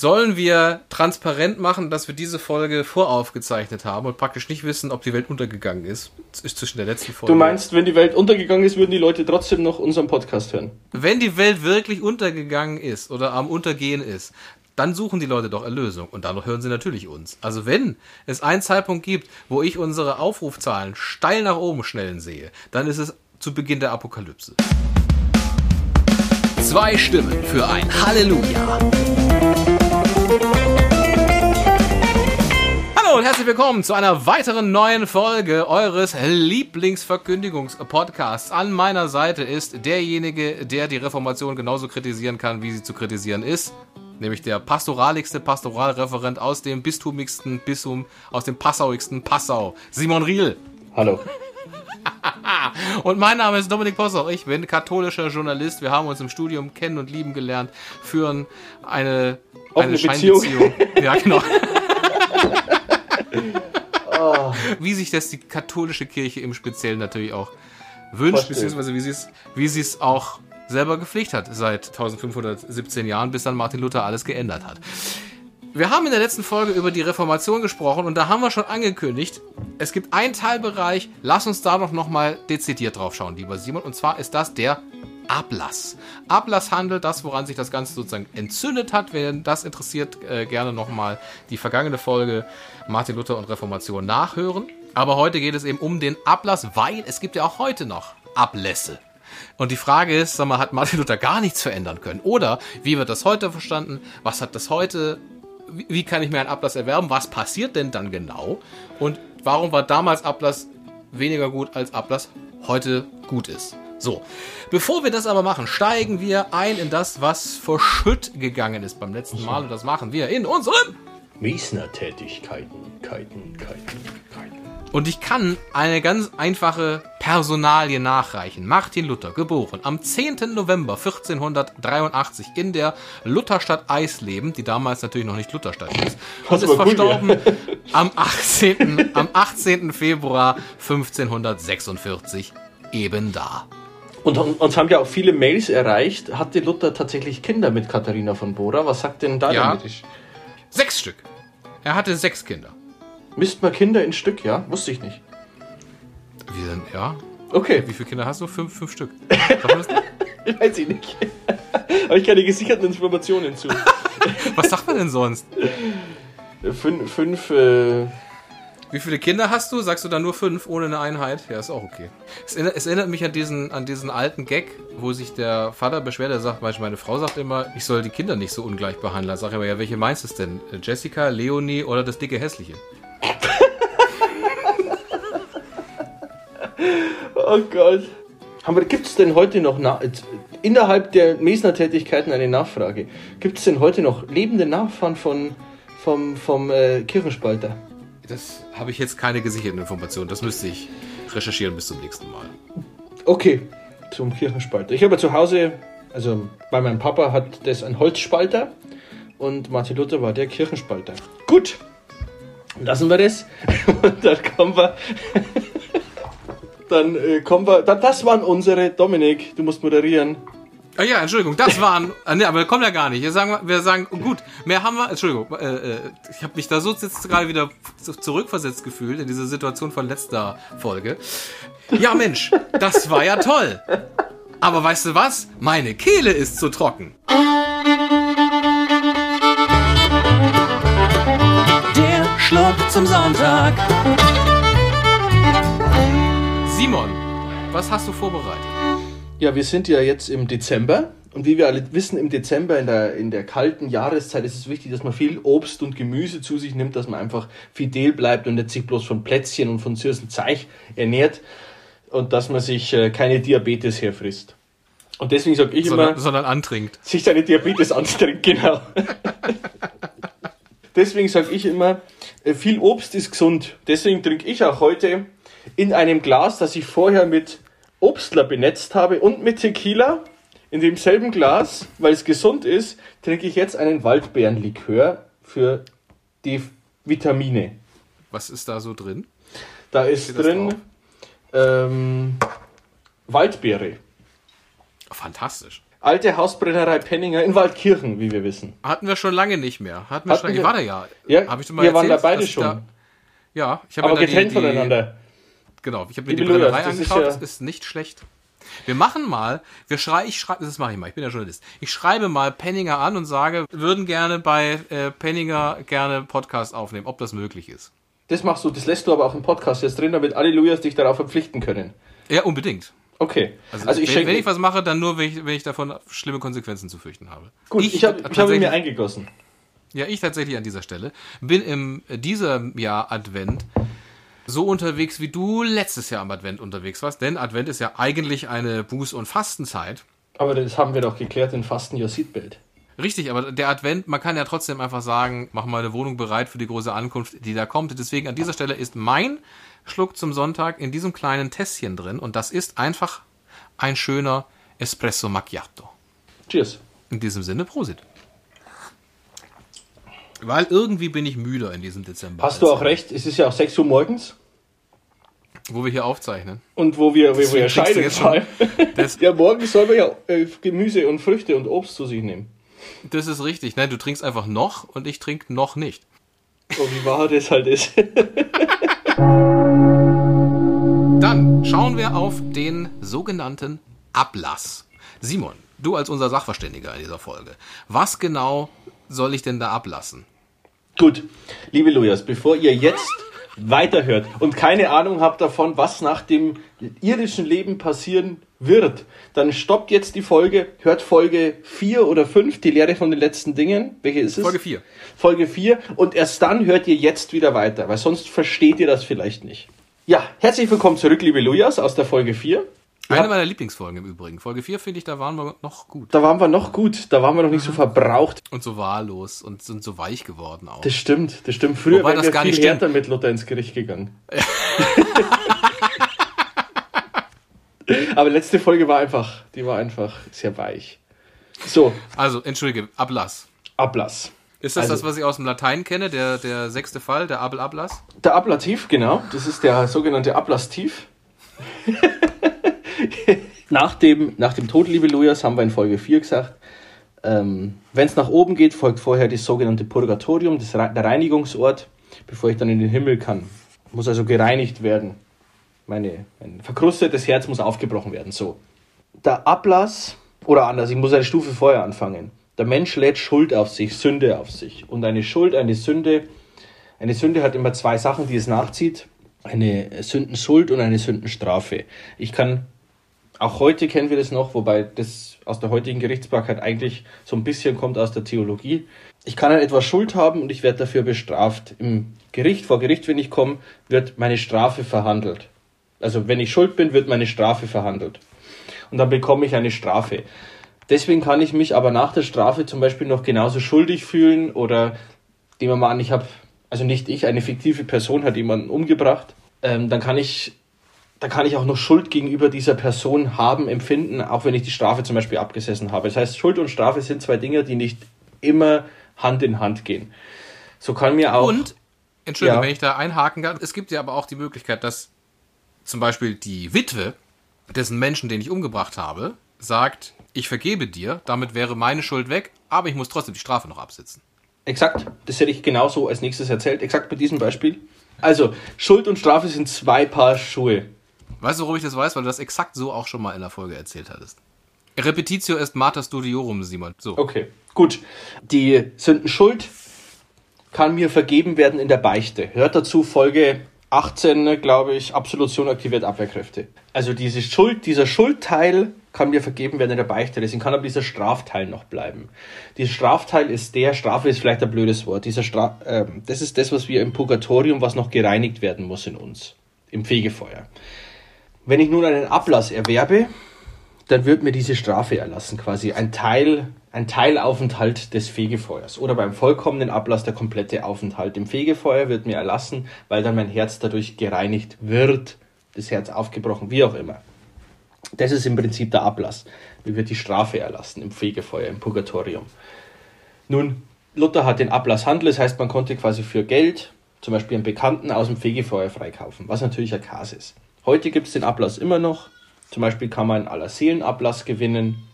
Sollen wir transparent machen, dass wir diese Folge voraufgezeichnet haben und praktisch nicht wissen, ob die Welt untergegangen ist? Ist zwischen der letzten Folge. Du meinst, wenn die Welt untergegangen ist, würden die Leute trotzdem noch unseren Podcast hören? Wenn die Welt wirklich untergegangen ist oder am Untergehen ist, dann suchen die Leute doch Erlösung und dadurch hören sie natürlich uns. Also wenn es einen Zeitpunkt gibt, wo ich unsere Aufrufzahlen steil nach oben schnellen sehe, dann ist es zu Beginn der Apokalypse. Zwei Stimmen für ein Halleluja. Hallo und herzlich willkommen zu einer weiteren neuen Folge eures Lieblingsverkündigungspodcasts. An meiner Seite ist derjenige, der die Reformation genauso kritisieren kann, wie sie zu kritisieren ist. Nämlich der pastoraligste Pastoralreferent aus dem bistumigsten Bistum, aus dem passauigsten Passau, Simon Riel. Hallo. und mein Name ist Dominik Possoch. Ich bin katholischer Journalist. Wir haben uns im Studium kennen und lieben gelernt, führen eine, eine Scheinbeziehung. Ja, genau. oh. Wie sich das die katholische Kirche im Speziellen natürlich auch wünscht, beziehungsweise wie sie es, wie sie es auch selber gepflegt hat seit 1517 Jahren, bis dann Martin Luther alles geändert hat. Wir haben in der letzten Folge über die Reformation gesprochen und da haben wir schon angekündigt, es gibt einen Teilbereich, lass uns da doch nochmal dezidiert drauf schauen, lieber Simon, und zwar ist das der Ablass. Ablasshandel, das, woran sich das Ganze sozusagen entzündet hat. Wenn das interessiert, äh, gerne nochmal die vergangene Folge Martin Luther und Reformation nachhören. Aber heute geht es eben um den Ablass, weil es gibt ja auch heute noch Ablässe. Und die Frage ist, sag mal, hat Martin Luther gar nichts verändern können? Oder wie wird das heute verstanden? Was hat das heute wie kann ich mir einen Ablass erwerben? Was passiert denn dann genau? Und warum war damals Ablass weniger gut als Ablass heute gut ist? So, bevor wir das aber machen, steigen wir ein in das, was verschütt gegangen ist beim letzten Mal. Und das machen wir in unserem Miesner-Tätigkeiten, Keiten, Keiten, Keiten. Und ich kann eine ganz einfache Personalie nachreichen. Martin Luther, geboren am 10. November 1483 in der Lutherstadt Eisleben, die damals natürlich noch nicht Lutherstadt ist, und ist verstorben gut, ja. am, 18., am 18. Februar 1546 eben da. Und uns haben ja auch viele Mails erreicht. Hatte Luther tatsächlich Kinder mit Katharina von Bora? Was sagt denn da ja, damit? Sechs Stück. Er hatte sechs Kinder. Misst man Kinder in Stück, ja? Wusste ich nicht. Wie denn, ja? Okay. Wie viele Kinder hast du? Fünf, fünf Stück. ich weiß ich nicht. Habe ich keine gesicherten Informationen zu. Was sagt man denn sonst? Fünf, fünf äh Wie viele Kinder hast du? Sagst du dann nur fünf ohne eine Einheit? Ja, ist auch okay. Es erinnert, es erinnert mich an diesen, an diesen alten Gag, wo sich der Vater beschwert. Er sagt, meine Frau sagt immer, ich soll die Kinder nicht so ungleich behandeln. Sag ich aber, ja, welche meinst du es denn? Jessica, Leonie oder das dicke Hässliche? Oh Gott. Gibt es denn heute noch na innerhalb der Mesner-Tätigkeiten eine Nachfrage? Gibt es denn heute noch lebende Nachfahren von, vom, vom äh, Kirchenspalter? Das habe ich jetzt keine gesicherten Informationen. Das müsste ich recherchieren bis zum nächsten Mal. Okay, zum Kirchenspalter. Ich habe zu Hause, also bei meinem Papa hat das ein Holzspalter und Martin Luther war der Kirchenspalter. Gut, lassen wir das. Und dann kommen wir. dann äh, kommen wir. das waren unsere. Dominik, du musst moderieren. Ah ja, Entschuldigung, das waren. äh, ne, aber kommen ja gar nicht. Wir sagen, wir sagen, gut, mehr haben wir. Entschuldigung, äh, äh, ich habe mich da so jetzt gerade wieder zurückversetzt gefühlt in diese Situation von letzter Folge. Ja, Mensch, das war ja toll. Aber weißt du was? Meine Kehle ist zu trocken. Schluck zum Sonntag. Simon, was hast du vorbereitet? Ja, wir sind ja jetzt im Dezember. Und wie wir alle wissen, im Dezember, in der, in der kalten Jahreszeit, ist es wichtig, dass man viel Obst und Gemüse zu sich nimmt, dass man einfach fidel bleibt und nicht sich bloß von Plätzchen und von süßen Zeich ernährt und dass man sich äh, keine Diabetes herfrisst. Und deswegen sage ich sondern, immer. Sondern antrinkt. Sich seine Diabetes antrinkt, genau. deswegen sage ich immer, viel Obst ist gesund. Deswegen trinke ich auch heute in einem Glas, das ich vorher mit Obstler benetzt habe und mit Tequila. In demselben Glas, weil es gesund ist, trinke ich jetzt einen Waldbeerenlikör für die Vitamine. Was ist da so drin? Da ist drin ähm, Waldbeere. Fantastisch. Alte Hausbrennerei Penninger in Waldkirchen, wie wir wissen. Hatten wir schon lange nicht mehr. Hatten wir Hatten schon, wir, ich war da ja. Ja, Hab ich mal wir erzählt, waren da beide schon. Da, ja, ich habe Aber getrennt die, die, voneinander. Genau, ich habe mir die, die Brennerei angeschaut, ist ja das ist nicht schlecht. Wir machen mal, wir schrei, ich schreibe, das mache ich mal, ich bin ja Journalist. Ich schreibe mal Penninger an und sage, würden gerne bei äh, Penninger gerne Podcast aufnehmen, ob das möglich ist. Das machst du, das lässt du aber auch im Podcast jetzt drin, damit Allelujas dich darauf verpflichten können. Ja, unbedingt. Okay. Also, also ich wenn, wenn, ich was mache, dann nur, wenn ich, wenn ich davon schlimme Konsequenzen zu fürchten habe. Gut, ich, ich habe hab mir eingegossen. Ja, ich tatsächlich an dieser Stelle bin im diesem Jahr Advent so unterwegs, wie du letztes Jahr am Advent unterwegs warst. Denn Advent ist ja eigentlich eine Buß- und Fastenzeit. Aber das haben wir doch geklärt in Fasten Your Seatbelt. Richtig, aber der Advent, man kann ja trotzdem einfach sagen, mach mal eine Wohnung bereit für die große Ankunft, die da kommt. Deswegen an dieser Stelle ist mein Schluck zum Sonntag in diesem kleinen Tässchen drin und das ist einfach ein schöner Espresso Macchiato. Cheers. In diesem Sinne, Prosit. Weil irgendwie bin ich müde in diesem Dezember. Hast du auch recht, es ist ja auch 6 Uhr morgens. Wo wir hier aufzeichnen. Und wo wir, wo wir erscheinen. ja, morgens soll man ja äh, Gemüse und Früchte und Obst zu sich nehmen. Das ist richtig. Nein, du trinkst einfach noch und ich trinke noch nicht. So wie wahr das halt ist. Dann schauen wir auf den sogenannten Ablass. Simon, du als unser Sachverständiger in dieser Folge, was genau soll ich denn da ablassen? Gut, liebe Lujas, bevor ihr jetzt weiterhört und keine Ahnung habt davon, was nach dem irdischen Leben passieren wird, dann stoppt jetzt die Folge, hört Folge 4 oder 5, die Lehre von den letzten Dingen. Welche ist es? Folge 4. Folge 4 und erst dann hört ihr jetzt wieder weiter, weil sonst versteht ihr das vielleicht nicht. Ja, herzlich willkommen zurück, liebe Lujas, aus der Folge 4. Eine meiner Lieblingsfolgen im Übrigen. Folge 4 finde ich, da waren wir noch gut. Da waren wir noch gut, da waren wir noch nicht so mhm. verbraucht. Und so wahllos und sind so weich geworden auch. Das stimmt, das stimmt. Früher wären wir viel härter mit Luther ins Gericht gegangen. Aber letzte Folge war einfach, die war einfach sehr weich. So. Also, entschuldige, Ablass. Ablass. Ist das also, das, was ich aus dem Latein kenne, der, der sechste Fall, der Abel Ablass? Der Ablativ, genau. Das ist der sogenannte Ablastiv. nach, dem, nach dem Tod, liebe Lujas, haben wir in Folge 4 gesagt, ähm, wenn es nach oben geht, folgt vorher das sogenannte Purgatorium, das, der Reinigungsort, bevor ich dann in den Himmel kann. Muss also gereinigt werden. Meine, mein verkrustetes Herz muss aufgebrochen werden. So. Der Ablass, oder anders, ich muss eine Stufe vorher anfangen. Der Mensch lädt Schuld auf sich, Sünde auf sich. Und eine Schuld, eine Sünde, eine Sünde hat immer zwei Sachen, die es nachzieht. Eine Sündenschuld und eine Sündenstrafe. Ich kann auch heute kennen wir das noch, wobei das aus der heutigen Gerichtsbarkeit eigentlich so ein bisschen kommt aus der Theologie. Ich kann an etwas Schuld haben und ich werde dafür bestraft. Im Gericht, vor Gericht, wenn ich komme, wird meine Strafe verhandelt. Also wenn ich schuld bin, wird meine Strafe verhandelt. Und dann bekomme ich eine Strafe. Deswegen kann ich mich aber nach der Strafe zum Beispiel noch genauso schuldig fühlen oder nehmen wir mal an, ich habe, also nicht ich, eine fiktive Person hat jemanden umgebracht. Ähm, dann kann ich da kann ich auch noch Schuld gegenüber dieser Person haben, empfinden, auch wenn ich die Strafe zum Beispiel abgesessen habe. Das heißt, Schuld und Strafe sind zwei Dinge, die nicht immer Hand in Hand gehen. So kann mir auch. Und, Entschuldigung, ja. wenn ich da einhaken kann, es gibt ja aber auch die Möglichkeit, dass zum Beispiel die Witwe dessen Menschen, den ich umgebracht habe, sagt, ich vergebe dir, damit wäre meine Schuld weg, aber ich muss trotzdem die Strafe noch absitzen. Exakt, das hätte ich genauso als nächstes erzählt, exakt bei diesem Beispiel. Also, Schuld und Strafe sind zwei Paar Schuhe. Weißt du, warum ich das weiß? Weil du das exakt so auch schon mal in der Folge erzählt hattest. Repetitio est mater studiorum, Simon. So. Okay, gut. Die Sündenschuld kann mir vergeben werden in der Beichte. Hört dazu Folge 18, glaube ich, Absolution aktiviert Abwehrkräfte. Also diese Schuld, dieser Schuldteil kann mir vergeben werden in der Beichte. Deswegen kann aber dieser Strafteil noch bleiben. Dieser Strafteil ist der, Strafe ist vielleicht ein blödes Wort. Dieser Stra äh, das ist das, was wir im Purgatorium, was noch gereinigt werden muss in uns. Im Fegefeuer. Wenn ich nun einen Ablass erwerbe, dann wird mir diese Strafe erlassen, quasi ein Teil, ein Teilaufenthalt des Fegefeuers. Oder beim vollkommenen Ablass der komplette Aufenthalt im Fegefeuer wird mir erlassen, weil dann mein Herz dadurch gereinigt wird, das Herz aufgebrochen, wie auch immer. Das ist im Prinzip der Ablass. Mir wird die Strafe erlassen im Fegefeuer, im Purgatorium. Nun, Luther hat den Ablasshandel, das heißt, man konnte quasi für Geld zum Beispiel einen Bekannten aus dem Fegefeuer freikaufen, was natürlich ein Kas ist. Heute gibt es den Ablass immer noch. Zum Beispiel kann man einen Allerseelenablass gewinnen.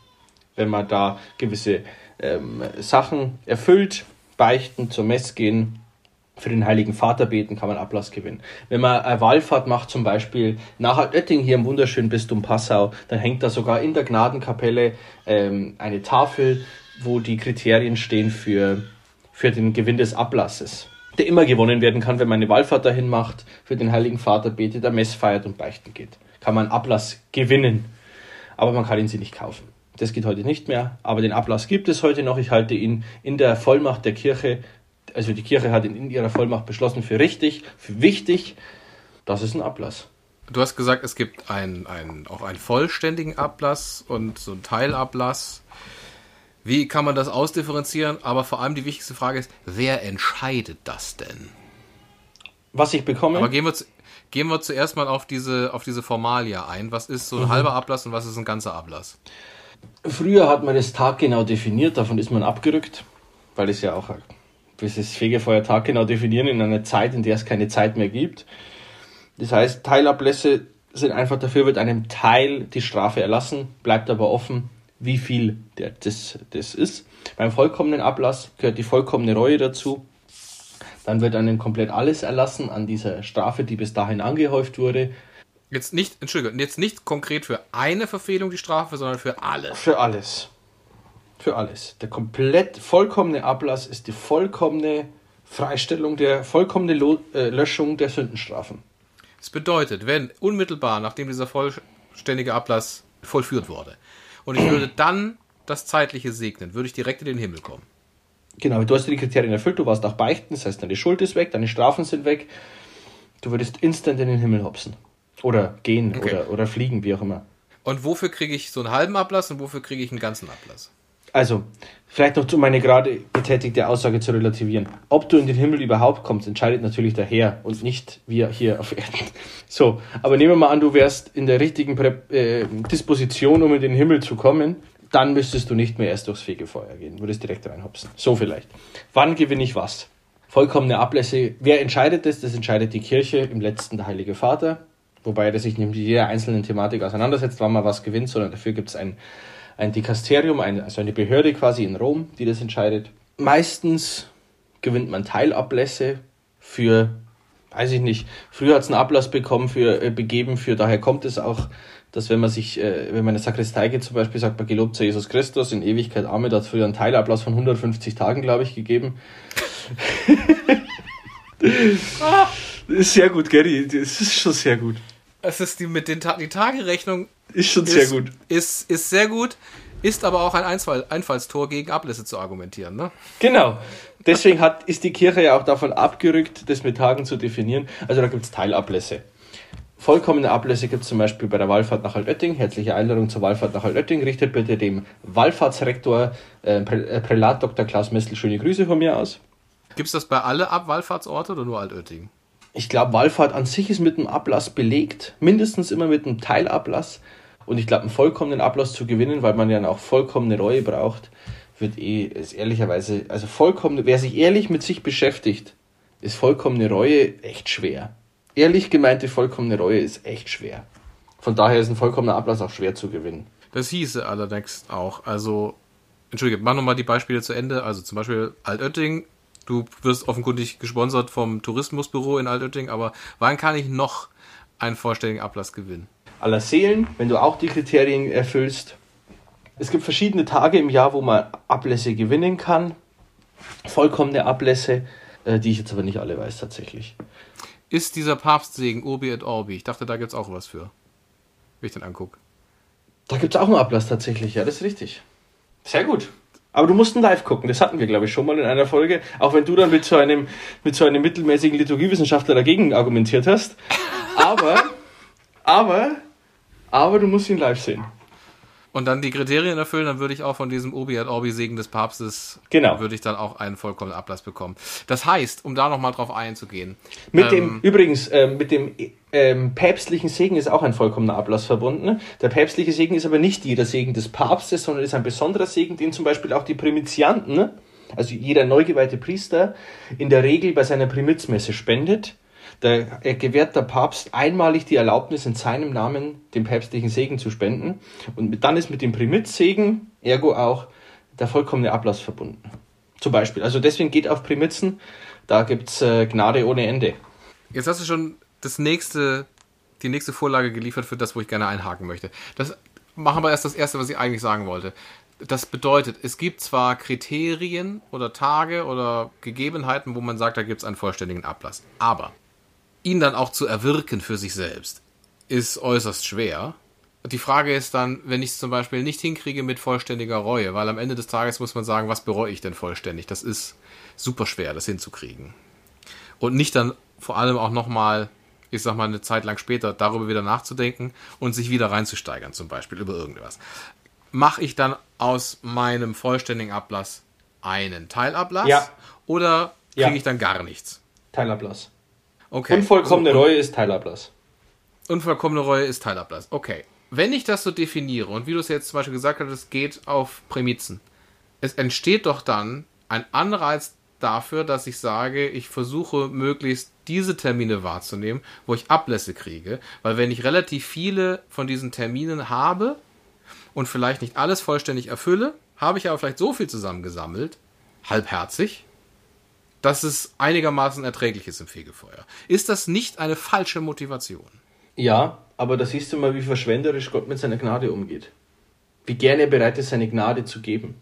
wenn man da gewisse ähm, Sachen erfüllt, beichten, zur Mess gehen, für den Heiligen Vater beten, kann man Ablass gewinnen. Wenn man eine Wallfahrt macht, zum Beispiel nach Altötting hier im wunderschönen Bistum Passau, dann hängt da sogar in der Gnadenkapelle ähm, eine Tafel, wo die Kriterien stehen für, für den Gewinn des Ablasses, der immer gewonnen werden kann, wenn man eine Wallfahrt dahin macht, für den Heiligen Vater betet, der Mess feiert und beichten geht. Kann man Ablass gewinnen, aber man kann ihn sie nicht kaufen. Das geht heute nicht mehr, aber den Ablass gibt es heute noch. Ich halte ihn in der Vollmacht der Kirche, also die Kirche hat ihn in ihrer Vollmacht beschlossen, für richtig, für wichtig. Das ist ein Ablass. Du hast gesagt, es gibt ein, ein, auch einen vollständigen Ablass und so einen Teilablass. Wie kann man das ausdifferenzieren? Aber vor allem die wichtigste Frage ist, wer entscheidet das denn? Was ich bekomme? Aber gehen wir, gehen wir zuerst mal auf diese, auf diese Formalia ein. Was ist so ein mhm. halber Ablass und was ist ein ganzer Ablass? Früher hat man das taggenau definiert, davon ist man abgerückt, weil es ja auch das Fegefeuer taggenau definieren in einer Zeit, in der es keine Zeit mehr gibt. Das heißt, Teilablässe sind einfach dafür, wird einem Teil die Strafe erlassen, bleibt aber offen, wie viel der, das, das ist. Beim vollkommenen Ablass gehört die vollkommene Reue dazu. Dann wird einem komplett alles erlassen an dieser Strafe, die bis dahin angehäuft wurde. Jetzt nicht, Entschuldigung, jetzt nicht konkret für eine Verfehlung die Strafe, sondern für alles. Für alles. Für alles. Der komplett vollkommene Ablass ist die vollkommene Freistellung, der vollkommene Lo äh, Löschung der Sündenstrafen. Das bedeutet, wenn unmittelbar nachdem dieser vollständige Ablass vollführt wurde und ich würde dann das Zeitliche segnen, würde ich direkt in den Himmel kommen. Genau, du hast die Kriterien erfüllt, du warst auch beichten, das heißt, deine Schuld ist weg, deine Strafen sind weg, du würdest instant in den Himmel hopsen. Oder gehen okay. oder, oder fliegen, wie auch immer. Und wofür kriege ich so einen halben Ablass und wofür kriege ich einen ganzen Ablass? Also, vielleicht noch zu meine gerade getätigte Aussage zu relativieren. Ob du in den Himmel überhaupt kommst, entscheidet natürlich der Herr und nicht wir hier auf Erden. So, aber nehmen wir mal an, du wärst in der richtigen Prä äh, Disposition, um in den Himmel zu kommen, dann müsstest du nicht mehr erst durchs Fegefeuer gehen, würdest direkt reinhopsen. So vielleicht. Wann gewinne ich was? Vollkommene Ablässe. Wer entscheidet das? Das entscheidet die Kirche, im letzten der Heilige Vater wobei er sich nicht mit jeder einzelnen Thematik auseinandersetzt, wann man was gewinnt, sondern dafür gibt es ein, ein Dikasterium, ein, also eine Behörde quasi in Rom, die das entscheidet. Meistens gewinnt man Teilablässe für, weiß ich nicht, früher hat es einen Ablass bekommen für äh, begeben, für daher kommt es auch, dass wenn man sich, äh, wenn man in eine Sakristei geht zum Beispiel, sagt man gelobt sei Jesus Christus, in Ewigkeit Arme, da hat es früher einen Teilablass von 150 Tagen, glaube ich, gegeben. ist sehr gut, Gary, das ist schon sehr gut. Es ist die mit den Ta die Tagerechnung ist schon sehr gut. Ist, ist sehr gut, ist aber auch ein Einfall, Einfallstor gegen Ablässe zu argumentieren, ne? Genau. Deswegen hat, ist die Kirche ja auch davon abgerückt, das mit Tagen zu definieren. Also da gibt es Teilablässe. Vollkommene Ablässe gibt es zum Beispiel bei der Wallfahrt nach Altötting. Herzliche Einladung zur Wallfahrt nach Altötting. Richtet bitte dem Wallfahrtsrektor äh, äh Prälat Dr. Klaus Messel schöne Grüße von mir aus. Gibt es das bei alle Wallfahrtsorte oder nur Altötting? Ich glaube, Wallfahrt an sich ist mit einem Ablass belegt, mindestens immer mit einem Teilablass. Und ich glaube, einen vollkommenen Ablass zu gewinnen, weil man ja auch vollkommene Reue braucht, wird eh, ist ehrlicherweise, also vollkommen, wer sich ehrlich mit sich beschäftigt, ist vollkommene Reue echt schwer. Ehrlich gemeinte vollkommene Reue ist echt schwer. Von daher ist ein vollkommener Ablass auch schwer zu gewinnen. Das hieße allerdings auch, also, entschuldige, mach nochmal die Beispiele zu Ende. Also zum Beispiel Altötting Du wirst offenkundig gesponsert vom Tourismusbüro in Altötting, aber wann kann ich noch einen vollständigen Ablass gewinnen? Aller Seelen, wenn du auch die Kriterien erfüllst. Es gibt verschiedene Tage im Jahr, wo man Ablässe gewinnen kann. Vollkommene Ablässe, äh, die ich jetzt aber nicht alle weiß tatsächlich. Ist dieser Papstsegen Urbi et Orbi? Ich dachte, da gibt es auch was für. Wenn ich den angucke. Da gibt es auch einen Ablass tatsächlich, ja, das ist richtig. Sehr gut. Aber du musst ein Live gucken, das hatten wir, glaube ich, schon mal in einer Folge. Auch wenn du dann mit so einem, mit so einem mittelmäßigen Liturgiewissenschaftler dagegen argumentiert hast. Aber, aber, aber du musst ihn live sehen und dann die Kriterien erfüllen, dann würde ich auch von diesem Obi et Orbi Segen des Papstes, genau. würde ich dann auch einen vollkommenen Ablass bekommen. Das heißt, um da nochmal drauf einzugehen. Mit ähm, dem, übrigens, äh, mit dem ähm, päpstlichen Segen ist auch ein vollkommener Ablass verbunden. Der päpstliche Segen ist aber nicht jeder Segen des Papstes, sondern ist ein besonderer Segen, den zum Beispiel auch die Primizianten, also jeder neugeweihte Priester, in der Regel bei seiner Primizmesse spendet. Da gewährt der Papst einmalig die Erlaubnis, in seinem Namen den päpstlichen Segen zu spenden. Und dann ist mit dem Primitzsegen, ergo auch, der vollkommene Ablass verbunden. Zum Beispiel. Also deswegen geht auf Primitzen, da gibt es äh, Gnade ohne Ende. Jetzt hast du schon das nächste, die nächste Vorlage geliefert für das, wo ich gerne einhaken möchte. Das machen wir erst das erste, was ich eigentlich sagen wollte. Das bedeutet, es gibt zwar Kriterien oder Tage oder Gegebenheiten, wo man sagt, da gibt es einen vollständigen Ablass. Aber ihn dann auch zu erwirken für sich selbst, ist äußerst schwer. Die Frage ist dann, wenn ich es zum Beispiel nicht hinkriege mit vollständiger Reue, weil am Ende des Tages muss man sagen, was bereue ich denn vollständig? Das ist super schwer, das hinzukriegen. Und nicht dann vor allem auch nochmal, ich sag mal, eine Zeit lang später darüber wieder nachzudenken und sich wieder reinzusteigern, zum Beispiel über irgendwas mache ich dann aus meinem vollständigen Ablass einen Teilablass? Ja. Oder kriege Ja. ich dann gar nichts? Teilablass. Okay. Unvollkommene So, Reue ist Teilablass. Unvollkommene Reue ist Teilablass. Okay. Wenn ich das so definiere und wie du es jetzt zum Beispiel gesagt hast, es geht auf Prämizen, es entsteht doch dann ein Anreiz dafür, dass ich sage, ich versuche möglichst diese Termine wahrzunehmen, wo ich Ablässe kriege, weil wenn ich relativ viele von diesen Terminen habe und vielleicht nicht alles vollständig erfülle, habe ich aber vielleicht so viel zusammengesammelt, halbherzig, dass es einigermaßen erträglich ist im Fegefeuer. Ist das nicht eine falsche Motivation? Ja, aber da siehst du mal, wie verschwenderisch Gott mit seiner Gnade umgeht. Wie gerne er bereit ist, seine Gnade zu geben.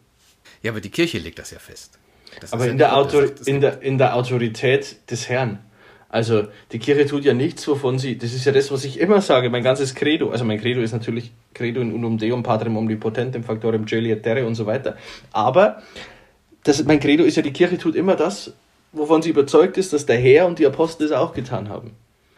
Ja, aber die Kirche legt das ja fest. Das Aber in ja der, Autor sagt, in, der, in der Autorität des Herrn. Also die Kirche tut ja nichts, wovon sie, das ist ja das, was ich immer sage, mein ganzes Credo, also mein Credo ist natürlich Credo in unum Deum, Patrem Omnipotentem, Factorem Coeli et Terre und so weiter. Aber das, mein Credo ist ja, die Kirche tut immer das, wovon sie überzeugt ist, dass der Herr und die Apostel es auch getan haben.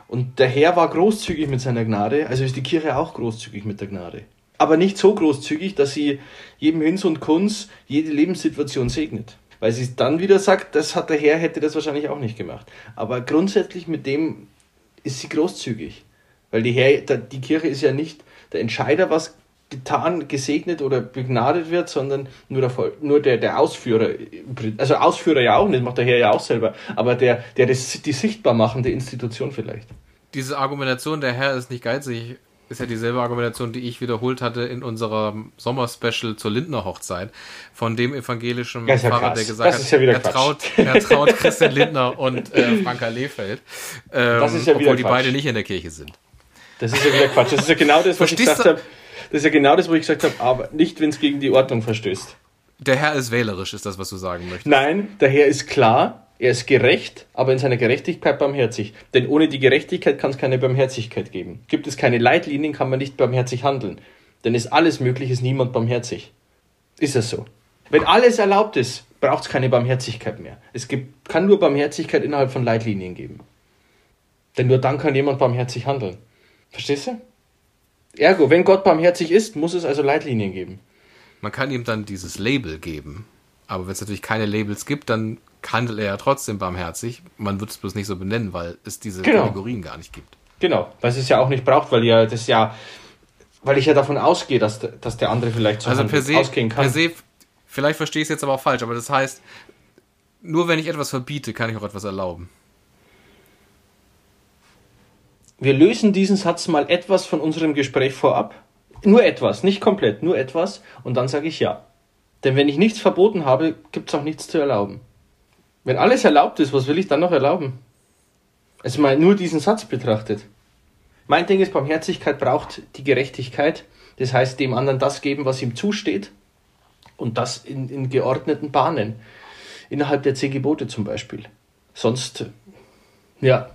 Und der Herr war großzügig mit seiner Gnade, also ist die Kirche auch großzügig mit der Gnade. Aber nicht so großzügig, dass sie jedem Hinz und Kunz jede Lebenssituation segnet. Weil sie dann wieder sagt, das hat der Herr, hätte das wahrscheinlich auch nicht gemacht. Aber grundsätzlich mit dem ist sie großzügig. Weil die, Herr, die Kirche ist ja nicht der Entscheider, was getan, gesegnet oder begnadet wird, sondern nur der, nur der, der Ausführer. Also Ausführer ja auch nicht, macht der Herr ja auch selber. Aber der, der das, die sichtbar machende Institution vielleicht. Diese Argumentation, der Herr ist nicht geizig, ist ja dieselbe Argumentation, die ich wiederholt hatte in unserem Sommerspecial zur Lindner Hochzeit von dem evangelischen ja Pfarrer, der gesagt Das ist ja hat, er traut, er traut Christian Lindner und äh, Franka Lehfeld, ähm, ja obwohl die Quatsch. beide nicht in der Kirche sind. Das ist ja wieder Quatsch. Das ist ja genau das, was ich Verstehst gesagt du? habe. Das ist ja genau das, wo ich gesagt habe, aber nicht, wenn es gegen die Ordnung verstößt. Der Herr ist wählerisch, ist das, was du sagen möchtest. Nein, der Herr ist klar, er ist gerecht, aber in seiner Gerechtigkeit barmherzig. Denn ohne die Gerechtigkeit kann es keine Barmherzigkeit geben. Gibt es keine Leitlinien, kann man nicht barmherzig handeln. Denn ist alles möglich, ist niemand barmherzig. Ist das so? Wenn alles erlaubt ist, braucht es keine Barmherzigkeit mehr. Es gibt, kann nur Barmherzigkeit innerhalb von Leitlinien geben. Denn nur dann kann jemand barmherzig handeln. Verstehst du? Ergo, wenn Gott barmherzig ist, muss es also Leitlinien geben. Man kann ihm dann dieses Label geben. Aber wenn es natürlich keine Labels gibt, dann handelt er ja trotzdem barmherzig. Man wird es bloß nicht so benennen, weil es diese Genau. Kategorien gar nicht gibt. Genau, weil es es ja auch nicht braucht, weil ja das ja, weil ich ja davon ausgehe, dass, der- dass der andere vielleicht so Also per se, ausgehen kann. per se, vielleicht verstehe ich es jetzt aber auch falsch, aber das heißt, nur wenn ich etwas verbiete, kann ich auch etwas erlauben. Wir lösen diesen Satz mal etwas von unserem Gespräch vorab. Nur etwas, nicht komplett, nur etwas. Und dann sage ich ja. Denn wenn ich nichts verboten habe, gibt es auch nichts zu erlauben. Wenn alles erlaubt ist, was will ich dann noch erlauben? Also mal nur diesen Satz betrachtet. Mein Ding ist, Barmherzigkeit braucht die Gerechtigkeit. Das heißt, dem anderen das geben, was ihm zusteht. Und das in, in geordneten Bahnen. Innerhalb der zehn Gebote zum Beispiel. Sonst, ja.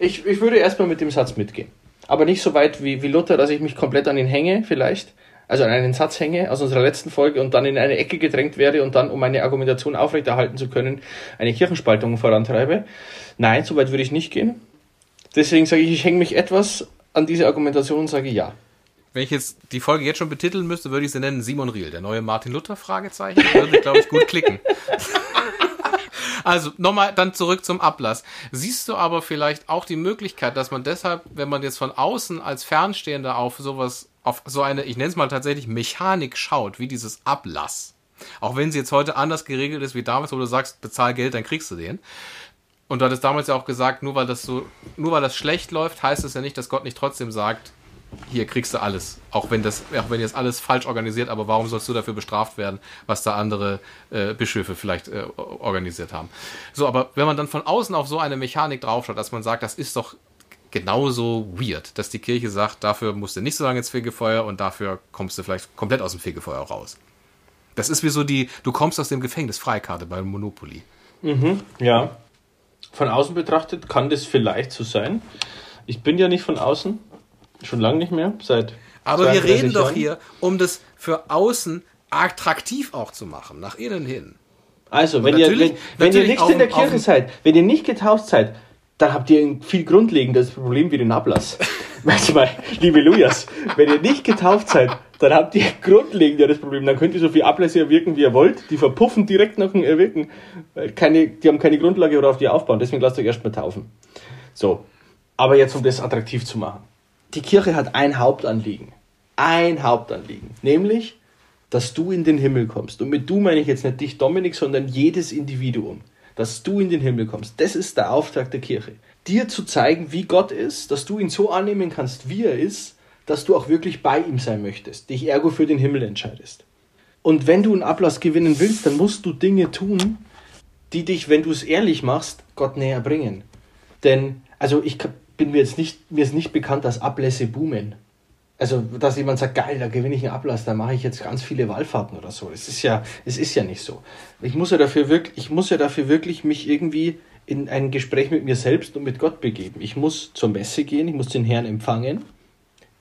Ich, ich würde erstmal mit dem Satz mitgehen. Aber nicht so weit wie, wie Luther, dass ich mich komplett an ihn hänge, vielleicht. Also an einen Satz hänge aus unserer letzten Folge und dann in eine Ecke gedrängt werde und dann, um meine Argumentation aufrechterhalten zu können, eine Kirchenspaltung vorantreibe. Nein, so weit würde ich nicht gehen. Deswegen sage ich, ich hänge mich etwas an diese Argumentation und sage ja. Wenn ich jetzt die Folge jetzt schon betiteln müsste, würde ich sie nennen Simon Riel, der neue Martin Luther, Fragezeichen. Würde, glaube ich, gut klicken. Also nochmal dann zurück zum Ablass. Siehst du aber vielleicht auch die Möglichkeit, dass man deshalb, wenn man jetzt von außen als Fernstehender auf sowas, auf so eine, ich nenne es mal tatsächlich Mechanik schaut, wie dieses Ablass, auch wenn sie jetzt heute anders geregelt ist wie damals, wo du sagst, bezahl Geld, dann kriegst du den, Und du hattest damals ja auch gesagt, nur weil das so, nur weil das schlecht läuft, heißt es ja nicht, dass Gott nicht trotzdem sagt, hier kriegst du alles. Auch wenn das, auch wenn jetzt alles falsch organisiert, aber warum sollst du dafür bestraft werden, was da andere äh, Bischöfe vielleicht äh, organisiert haben? So, aber wenn man dann von außen auf so eine Mechanik draufschaut, dass man sagt, das ist doch genauso weird, dass die Kirche sagt, dafür musst du nicht so lange ins Fegefeuer und dafür kommst du vielleicht komplett aus dem Fegefeuer raus. Das ist wie so die, du kommst aus dem Gefängnis Freikarte bei Monopoly. Mhm, ja. Von außen betrachtet kann das vielleicht so sein. Ich bin ja nicht von außen, schon lange nicht mehr, seit. Aber wir reden doch hier, um das für außen attraktiv auch zu machen, nach innen hin. Also, wenn ihr, wenn, wenn ihr nicht in der Kirche seid, wenn ihr nicht getauft seid, dann habt ihr ein viel grundlegendes Problem wie den Ablass. weißt du mal, liebe Lujas, wenn ihr nicht getauft seid, dann habt ihr grundlegenderes Problem. Dann könnt ihr so viel Ablässe erwirken, wie ihr wollt. Die verpuffen direkt nach dem Erwirken. Keine, die haben keine Grundlage, worauf die aufbauen. Deswegen lasst euch erstmal taufen. So. Aber jetzt, um das attraktiv zu machen. Die Kirche hat ein Hauptanliegen. Ein Hauptanliegen. Nämlich, dass du in den Himmel kommst. Und mit du meine ich jetzt nicht dich, Dominik, sondern jedes Individuum. Dass du in den Himmel kommst. Das ist der Auftrag der Kirche. Dir zu zeigen, wie Gott ist, dass du ihn so annehmen kannst, wie er ist dass du auch wirklich bei ihm sein möchtest, dich ergo für den Himmel entscheidest. Und wenn du einen Ablass gewinnen willst, dann musst du Dinge tun, die dich, wenn du es ehrlich machst, Gott näher bringen. Denn, also ich bin mir jetzt nicht, mir ist nicht bekannt, dass Ablässe boomen. Also, dass jemand sagt, geil, da gewinne ich einen Ablass, da mache ich jetzt ganz viele Wallfahrten oder so. Es ist ja, es ist ja nicht so. Ich muss ja dafür wirklich, ich muss ja dafür wirklich mich irgendwie in ein Gespräch mit mir selbst und mit Gott begeben. Ich muss zur Messe gehen, ich muss den Herrn empfangen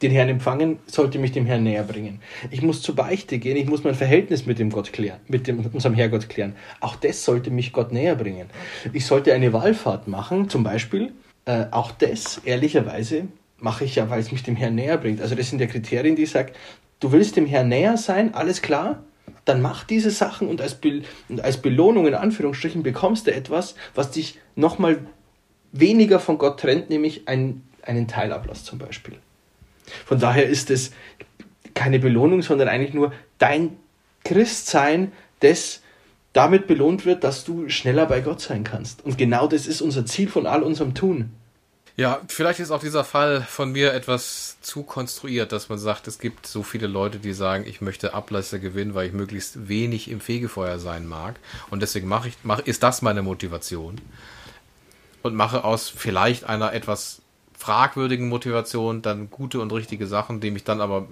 den Herrn empfangen, sollte mich dem Herrn näher bringen. Ich muss zur Beichte gehen, ich muss mein Verhältnis mit dem Gott klären, mit, dem, unserem Herrgott klären. Auch das sollte mich Gott näher bringen. Ich sollte eine Wallfahrt machen, zum Beispiel. Äh, auch das, ehrlicherweise, mache ich ja, weil es mich dem Herrn näher bringt. Also das sind ja Kriterien, die ich sage, du willst dem Herrn näher sein, alles klar, dann mach diese Sachen und als, Be und als Belohnung in Anführungsstrichen bekommst du etwas, was dich nochmal weniger von Gott trennt, nämlich ein, einen Teilablass zum Beispiel. Von daher ist es keine Belohnung, sondern eigentlich nur dein Christsein, das damit belohnt wird, dass du schneller bei Gott sein kannst. Und genau das ist unser Ziel von all unserem Tun. Ja, vielleicht ist auch dieser Fall von mir etwas zu konstruiert, dass man sagt, es gibt so viele Leute, die sagen, ich möchte Ablässe gewinnen, weil ich möglichst wenig im Fegefeuer sein mag. Und deswegen mache ich, mache, ist das meine Motivation. Und mache aus vielleicht einer etwas fragwürdigen Motivation dann gute und richtige Sachen, die mich dann aber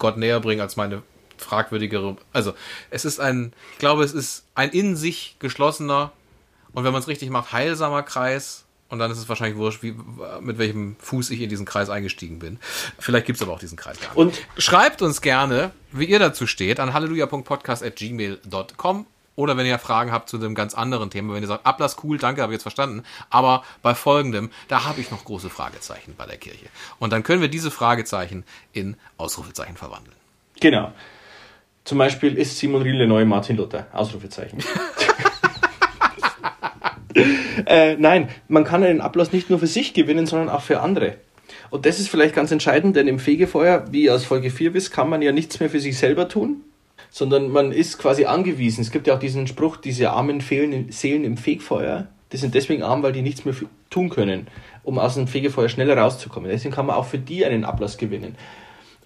Gott näher bringen als meine fragwürdigere. Also es ist ein, ich glaube, es ist ein in sich geschlossener und wenn man es richtig macht, heilsamer Kreis. Und dann ist es wahrscheinlich wurscht, wie, mit welchem Fuß ich in diesen Kreis eingestiegen bin. Vielleicht gibt es aber auch diesen Kreis gar nicht. Und schreibt uns gerne, wie ihr dazu steht, an halleluja.podcast.gmail.com oder wenn ihr Fragen habt zu einem ganz anderen Thema, wenn ihr sagt, Ablass cool, danke, habe ich jetzt verstanden. Aber bei folgendem, da habe ich noch große Fragezeichen bei der Kirche. Und dann können wir diese Fragezeichen in Ausrufezeichen verwandeln. Genau. Zum Beispiel ist Simon Riel der neue Martin Luther. Ausrufezeichen. äh, nein, man kann einen Ablass nicht nur für sich gewinnen, sondern auch für andere. Und das ist vielleicht ganz entscheidend, denn im Fegefeuer, wie ihr aus Folge 4 wisst, kann man ja nichts mehr für sich selber tun, sondern man ist quasi angewiesen. Es gibt ja auch diesen Spruch, diese armen Seelen im Fegefeuer, die sind deswegen arm, weil die nichts mehr tun können, um aus dem Fegefeuer schneller rauszukommen. Deswegen kann man auch für die einen Ablass gewinnen.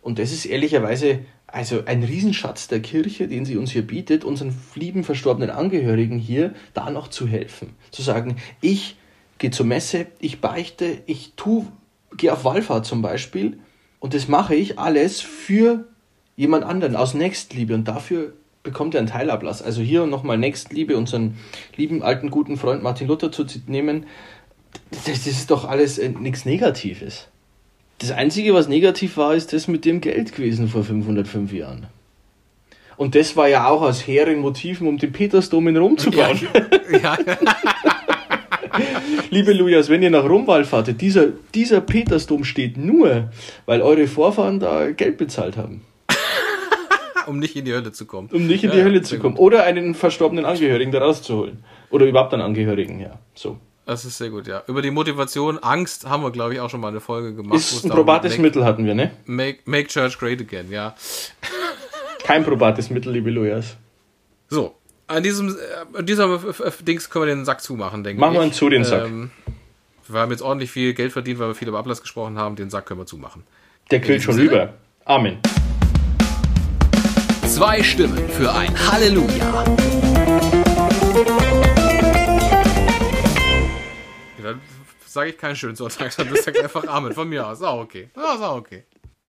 Und das ist ehrlicherweise also ein Riesenschatz der Kirche, den sie uns hier bietet, unseren lieben verstorbenen Angehörigen hier da noch zu helfen. Zu sagen, ich gehe zur Messe, ich beichte, ich tu, gehe auf Wallfahrt zum Beispiel und das mache ich alles für jemand anderen aus Nächstliebe und dafür bekommt er einen Teilablass. Also hier nochmal Nächstliebe, unseren lieben alten guten Freund Martin Luther zu nehmen, das, das ist doch alles äh, nichts Negatives. Das Einzige, was negativ war, ist das mit dem Geld gewesen vor 505 Jahren. Und das war ja auch aus hehren Motiven, um den Petersdom in Rom zu bauen. Ja. ja. Liebe Lujas, wenn ihr nach Rom wallfahrtet, dieser, dieser Petersdom steht nur, weil eure Vorfahren da Geld bezahlt haben um nicht in die Hölle zu kommen. Um nicht in die ja, Hölle zu kommen. Gut. Oder einen verstorbenen Angehörigen da rauszuholen. Oder überhaupt einen Angehörigen, ja. So. Das ist sehr gut, ja. Über die Motivation, Angst haben wir, glaube ich, auch schon mal eine Folge gemacht. Ist ein probates make, Mittel hatten wir, ne? Make, make Church Great Again, ja. Kein probates Mittel, liebe Lujas. So, An diesem, äh, an dieser Dings können wir den Sack zumachen, denke Machen ich. Machen wir zu den Sack. Ähm, wir haben jetzt ordentlich viel Geld verdient, weil wir viel über Ablass gesprochen haben. Den Sack können wir zumachen. Der quillt schon Sinne. über. Amen. Zwei Stimmen für ein Halleluja. Sage ich dann sage ich einfach Amen von mir aus. Auch okay. Ja, ist auch okay.